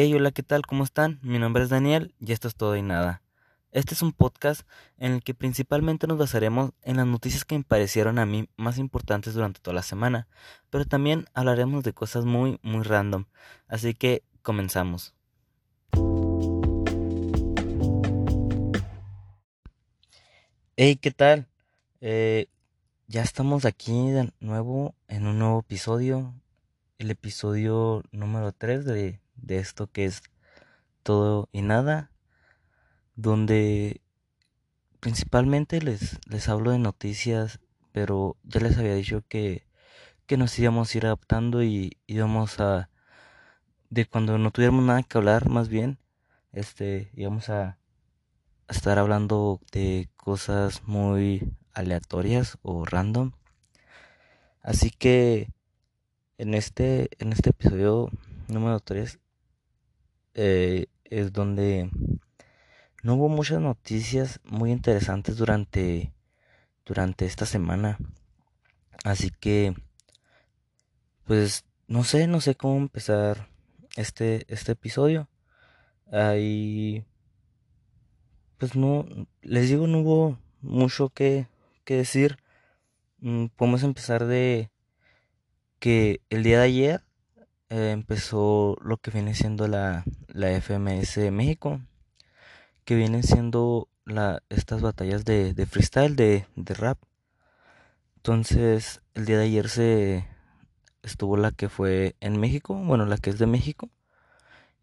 Hey, hola, ¿qué tal? ¿Cómo están? Mi nombre es Daniel y esto es todo y nada. Este es un podcast en el que principalmente nos basaremos en las noticias que me parecieron a mí más importantes durante toda la semana, pero también hablaremos de cosas muy, muy random. Así que comenzamos. Hey, ¿qué tal? Eh, ya estamos aquí de nuevo en un nuevo episodio, el episodio número 3 de, de esto que es todo y nada, donde principalmente les, les hablo de noticias, pero ya les había dicho que, que nos íbamos a ir adaptando y íbamos a, de cuando no tuviéramos nada que hablar, más bien, este, íbamos a, a estar hablando de cosas muy aleatorias o random. Así que en este, en este episodio número 3 eh, es donde no hubo muchas noticias muy interesantes durante, durante esta semana. Así que, pues, no sé, no sé cómo empezar este, este episodio. Ahí, pues no, les digo, no hubo mucho que, que decir. Mm, podemos empezar de que el día de ayer eh, empezó lo que viene siendo la, la FMS de México, que vienen siendo la, estas batallas de, de freestyle, de, de rap. Entonces, el día de ayer se estuvo la que fue en México, bueno, la que es de México.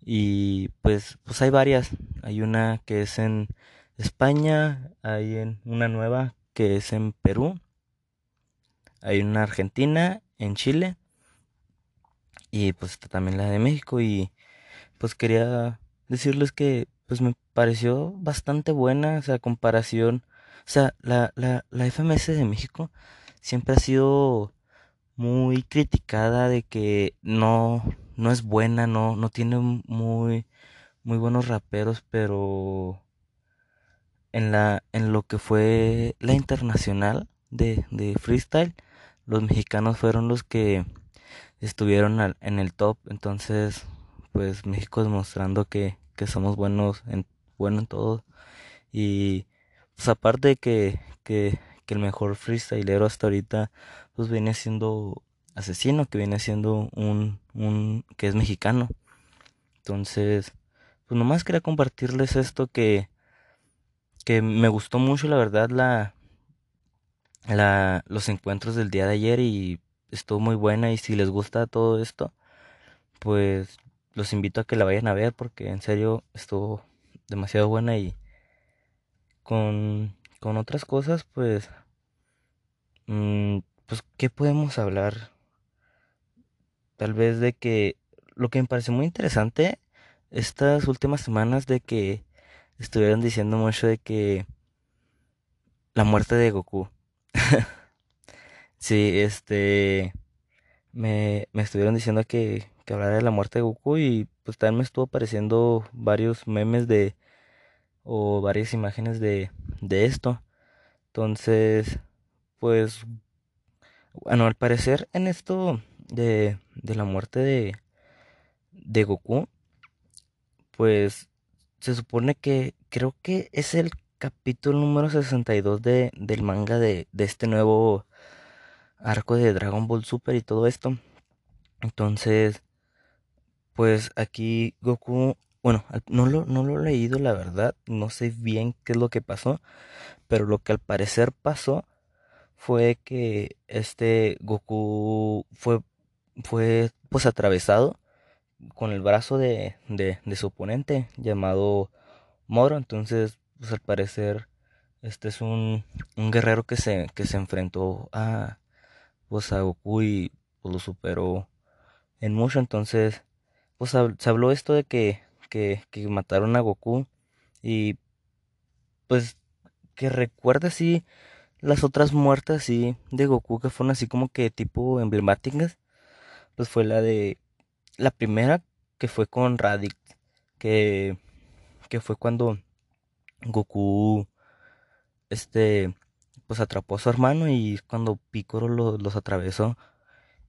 Y pues, pues hay varias. Hay una que es en España, hay en una nueva que es en Perú, hay una Argentina, en Chile y pues también la de México y pues quería decirles que pues me pareció bastante buena, o sea, comparación, o sea, la, la, la FMS de México siempre ha sido muy criticada de que no, no es buena, no, no tiene muy, muy buenos raperos, pero en la, en lo que fue la internacional de, de freestyle, los mexicanos fueron los que estuvieron en el top. Entonces, pues México demostrando que, que somos buenos en, bueno en todo. Y pues aparte que, que, que el mejor freestylero hasta ahorita, pues viene siendo asesino, que viene siendo un, un que es mexicano. Entonces, pues nomás quería compartirles esto que, que me gustó mucho, la verdad, la, la, los encuentros del día de ayer y estuvo muy buena y si les gusta todo esto, pues los invito a que la vayan a ver porque en serio estuvo demasiado buena y con, con otras cosas pues mmm, pues qué podemos hablar tal vez de que lo que me parece muy interesante estas últimas semanas de que estuvieron diciendo mucho de que la muerte de Goku Sí, este, me, me estuvieron diciendo que, que hablara de la muerte de Goku y pues también me estuvo apareciendo varios memes de, o varias imágenes de, de esto. Entonces, pues, bueno, al parecer en esto de, de la muerte de, de Goku, pues se supone que creo que es el capítulo número 62 de, del manga de, de este nuevo arco de Dragon Ball Super y todo esto. Entonces, pues aquí Goku, bueno, no lo, no lo he leído la verdad, no sé bien qué es lo que pasó, pero lo que al parecer pasó fue que este Goku fue, fue pues atravesado con el brazo de, de, de su oponente llamado Moro, entonces pues al parecer este es un, un guerrero que se, que se enfrentó a, pues a Goku y pues, lo superó en mucho. Entonces, pues se habló esto de que, que, que mataron a Goku y pues que recuerda así las otras muertes así de Goku que fueron así como que tipo emblemáticas. Pues fue la de la primera que fue con Raditz, que, que fue cuando Goku este pues atrapó a su hermano y cuando Piccolo los atravesó.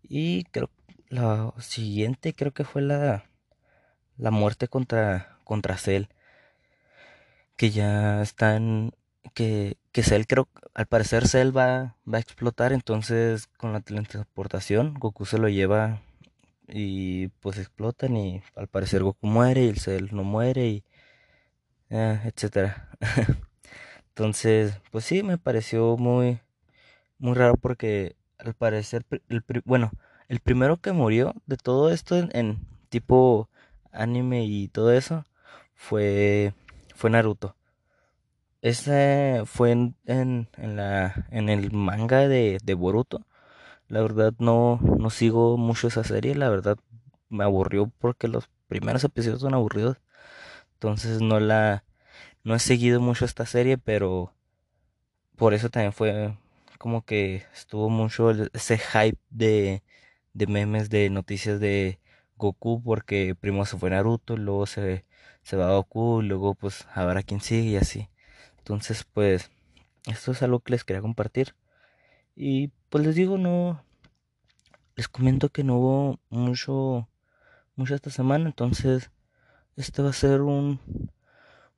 Y creo la siguiente creo que fue la la muerte contra, contra Cell. Que ya están. Que, que Cell creo. Al parecer Cell va, va a explotar. Entonces con la teletransportación Goku se lo lleva. Y pues explotan. Y al parecer Goku muere. Y el Cell no muere. Y. Eh, etcétera. entonces, pues sí, me pareció muy. Muy raro porque al parecer. El, bueno, el primero que murió de todo esto en tipo anime y todo eso fue fue Naruto. Ese fue en, en, la en el manga de, de Boruto. La verdad no no sigo mucho esa serie, la verdad me aburrió porque los primeros episodios son aburridos. Entonces no la no he seguido mucho esta serie, pero por eso también fue como que estuvo mucho ese hype de de memes de noticias de Goku porque primero se fue Naruto, luego se, se va Goku, luego pues a ver a quién sigue y así. Entonces pues esto es algo que les quería compartir. Y pues les digo, no, les comento que no hubo mucho, mucho esta semana, entonces este va a ser un,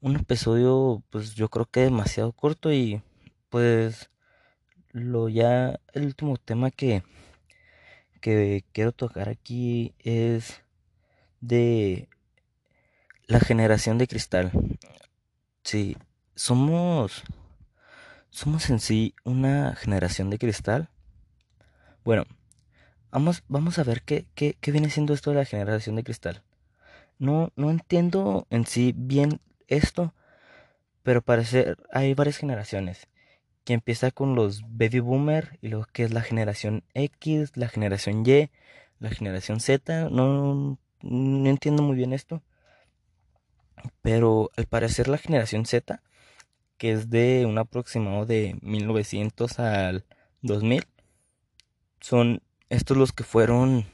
un episodio pues yo creo que demasiado corto y pues lo ya el último tema que que quiero tocar aquí es de la generación de cristal. Sí, somos somos en sí una generación de cristal. Bueno, vamos, vamos a ver qué, qué, qué viene siendo esto de la generación de cristal. No, no entiendo en sí bien esto, pero parece hay varias generaciones que empieza con los baby boomer y luego que es la generación X, la generación Y, la generación Z. No, no entiendo muy bien esto. Pero al parecer la generación Z, que es de un aproximado de 1900 al 2000, son estos los que fueron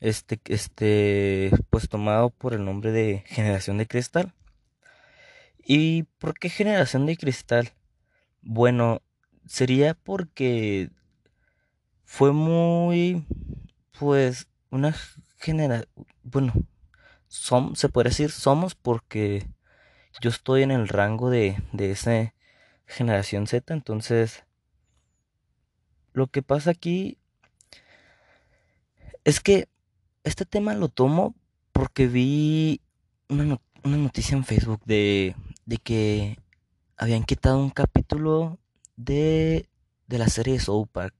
este este pues tomado por el nombre de generación de cristal. ¿Y por qué generación de cristal? Bueno, sería porque fue muy, pues, una generación, bueno, som, se puede decir somos porque yo estoy en el rango de, de esa generación Z, entonces, lo que pasa aquí es que este tema lo tomo porque vi una noticia en Facebook de, de que habían quitado un capítulo de, de la serie de South Park.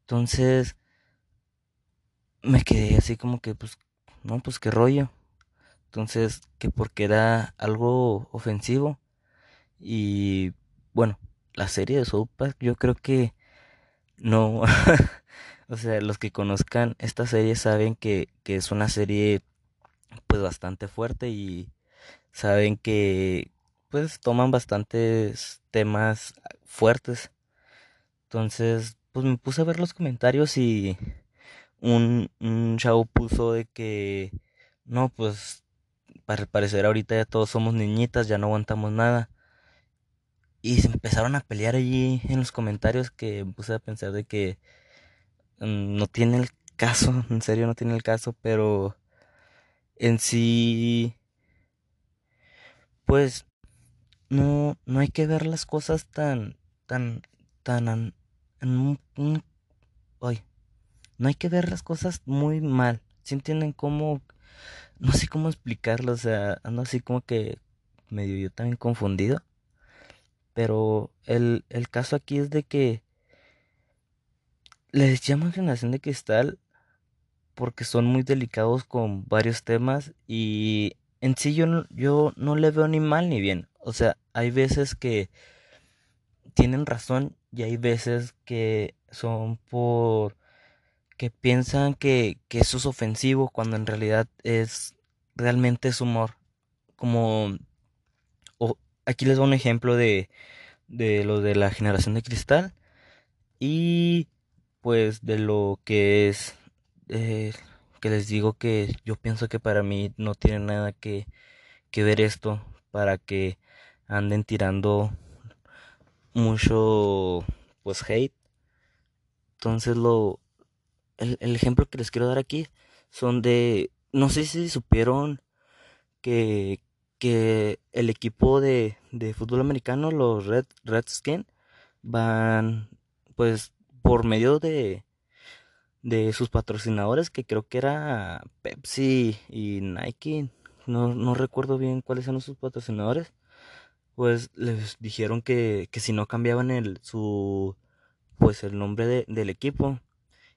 Entonces me quedé así como que, pues, no, pues qué rollo. Entonces, que porque era algo ofensivo. Y bueno, la serie de South Park yo creo que no... o sea, los que conozcan esta serie saben que, que es una serie pues bastante fuerte y saben que, pues toman bastantes temas fuertes. Entonces, pues me puse a ver los comentarios y un, un chavo puso de que, no, pues para parecer ahorita ya todos somos niñitas, ya no aguantamos nada. Y se empezaron a pelear allí en los comentarios que puse a pensar de que mm, no tiene el caso, en serio no tiene el caso, pero en sí, pues no, no hay que ver las cosas tan, tan, tan, en un, ay, no hay que ver las cosas muy mal. Si entienden cómo, no sé cómo explicarlo, o sea, ando así como que medio yo también confundido. Pero el, el caso aquí es de que les llaman generación de cristal porque son muy delicados con varios temas y en sí yo no, yo no le veo ni mal ni bien. O sea, hay veces que tienen razón y hay veces que son por que piensan que, que eso es ofensivo cuando en realidad es realmente humor. Como aquí les doy un ejemplo de, de lo de la generación de cristal y pues de lo que es eh, que les digo que yo pienso que para mí no tiene nada que, que ver esto para que anden tirando mucho pues hate. Entonces lo el, ejemplo que les quiero dar aquí son de no sé si supieron que, que el equipo de, de fútbol americano, los Red, Redskins, van pues por medio de, de sus patrocinadores, que creo que era Pepsi y Nike, no, no recuerdo bien cuáles eran sus patrocinadores, pues les dijeron que, que si no cambiaban el, su, pues el nombre de, del equipo,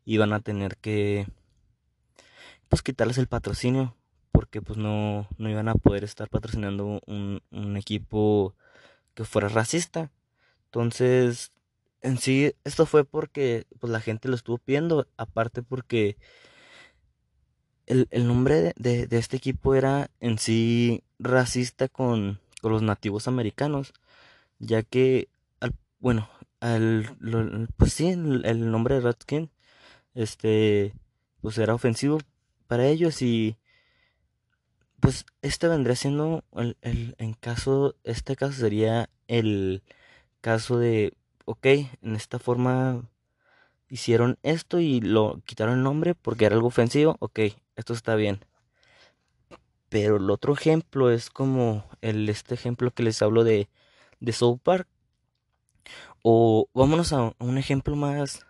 iban a tener que, pues quitarles el patrocinio, porque pues no, no iban a poder estar patrocinando un, un equipo que fuera racista. Entonces, en sí, esto fue porque pues, la gente lo estuvo pidiendo, aparte porque el, el nombre de, de, este equipo era en sí racista con, con los nativos americanos, ya que, al, bueno, al, pues sí, el, el, nombre de Redskin, este, pues era ofensivo para ellos y pues este vendría siendo el, el en caso, este caso sería el caso de, ok, en esta forma hicieron esto y lo quitaron el nombre porque era algo ofensivo, ok, esto está bien. Pero el otro ejemplo es como el este ejemplo que les hablo de de South Park. O vámonos a un ejemplo más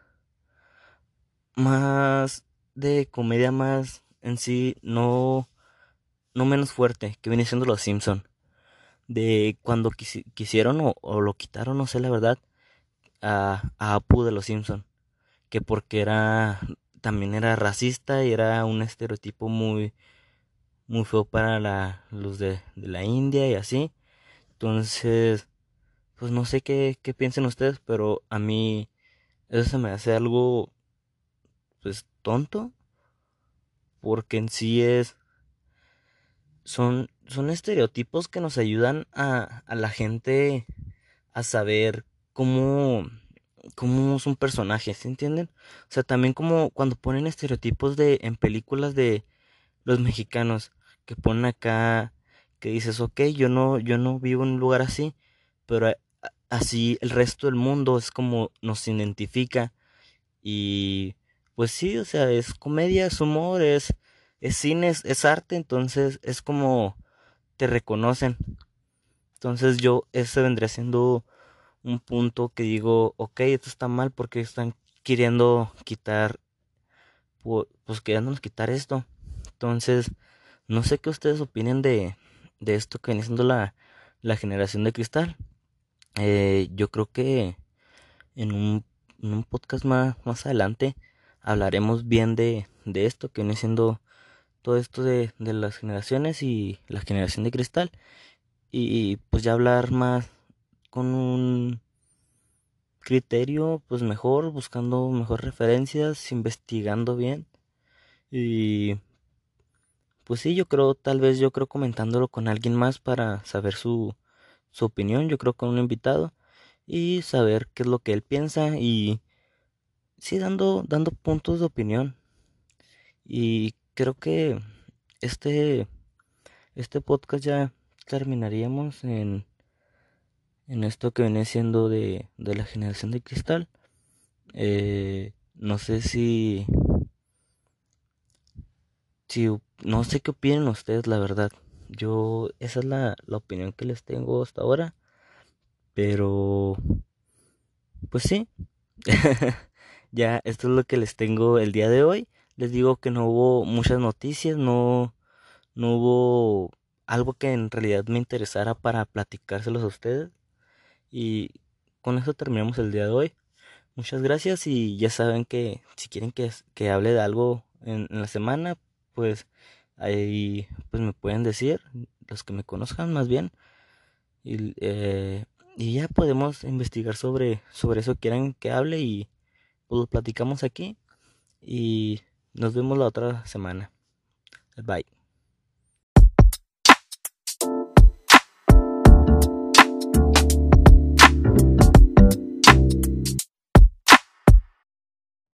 más de comedia más en sí no no menos fuerte que viene siendo los Simpson de cuando quis quisieron o, lo quitaron no sé la verdad a, Apu de los Simpson que porque era también era racista y era un estereotipo muy muy feo para la, los de, de la India y así. Entonces pues no sé qué, qué piensen ustedes pero a mí eso se me hace algo pues tonto porque en sí es son son estereotipos que nos ayudan a, a la gente a saber cómo cómo es un personaje, ¿se entienden? O sea, también como cuando ponen estereotipos de en películas de los mexicanos que ponen acá que dices, ok, yo no yo no vivo en un lugar así, pero así el resto del mundo es como nos identifica y pues sí, o sea, es comedia, es humor, es es cine, es, es arte, entonces es como te reconocen. Entonces yo ese vendría siendo un punto que digo, ok, esto está mal porque están queriendo quitar, pues queriéndonos quitar esto. Entonces, no sé qué ustedes opinen de, de esto que viene siendo la, la generación de cristal. Eh, yo creo que en un, en un podcast más, más adelante hablaremos bien de, de esto que viene siendo todo esto de, de las generaciones y la generación de cristal. Y pues ya hablar más con un criterio pues mejor, buscando mejor referencias, investigando bien. Y pues sí, yo creo, tal vez yo creo comentándolo con alguien más para saber su, su opinión, yo creo con un invitado y saber qué es lo que él piensa y sí dando dando puntos de opinión. Y creo que este este podcast ya terminaríamos en en esto que viene siendo de, de la generación de cristal. Eh, no sé si, si, no sé qué opinan ustedes, la verdad. Yo, esa es la, la opinión que les tengo hasta ahora. Pero, pues sí. ya, esto es lo que les tengo el día de hoy. Les digo que no hubo muchas noticias, no, no hubo algo que en realidad me interesara para platicárselos a ustedes. Y con eso terminamos el día de hoy. Muchas gracias y ya saben que si quieren que, que hable de algo en, la semana, pues ahí pues me pueden decir, los que me conozcan más bien. Y, eh, y ya podemos investigar sobre, sobre eso que quieran que hable y pues lo platicamos aquí. Y nos vemos la otra semana. Bye.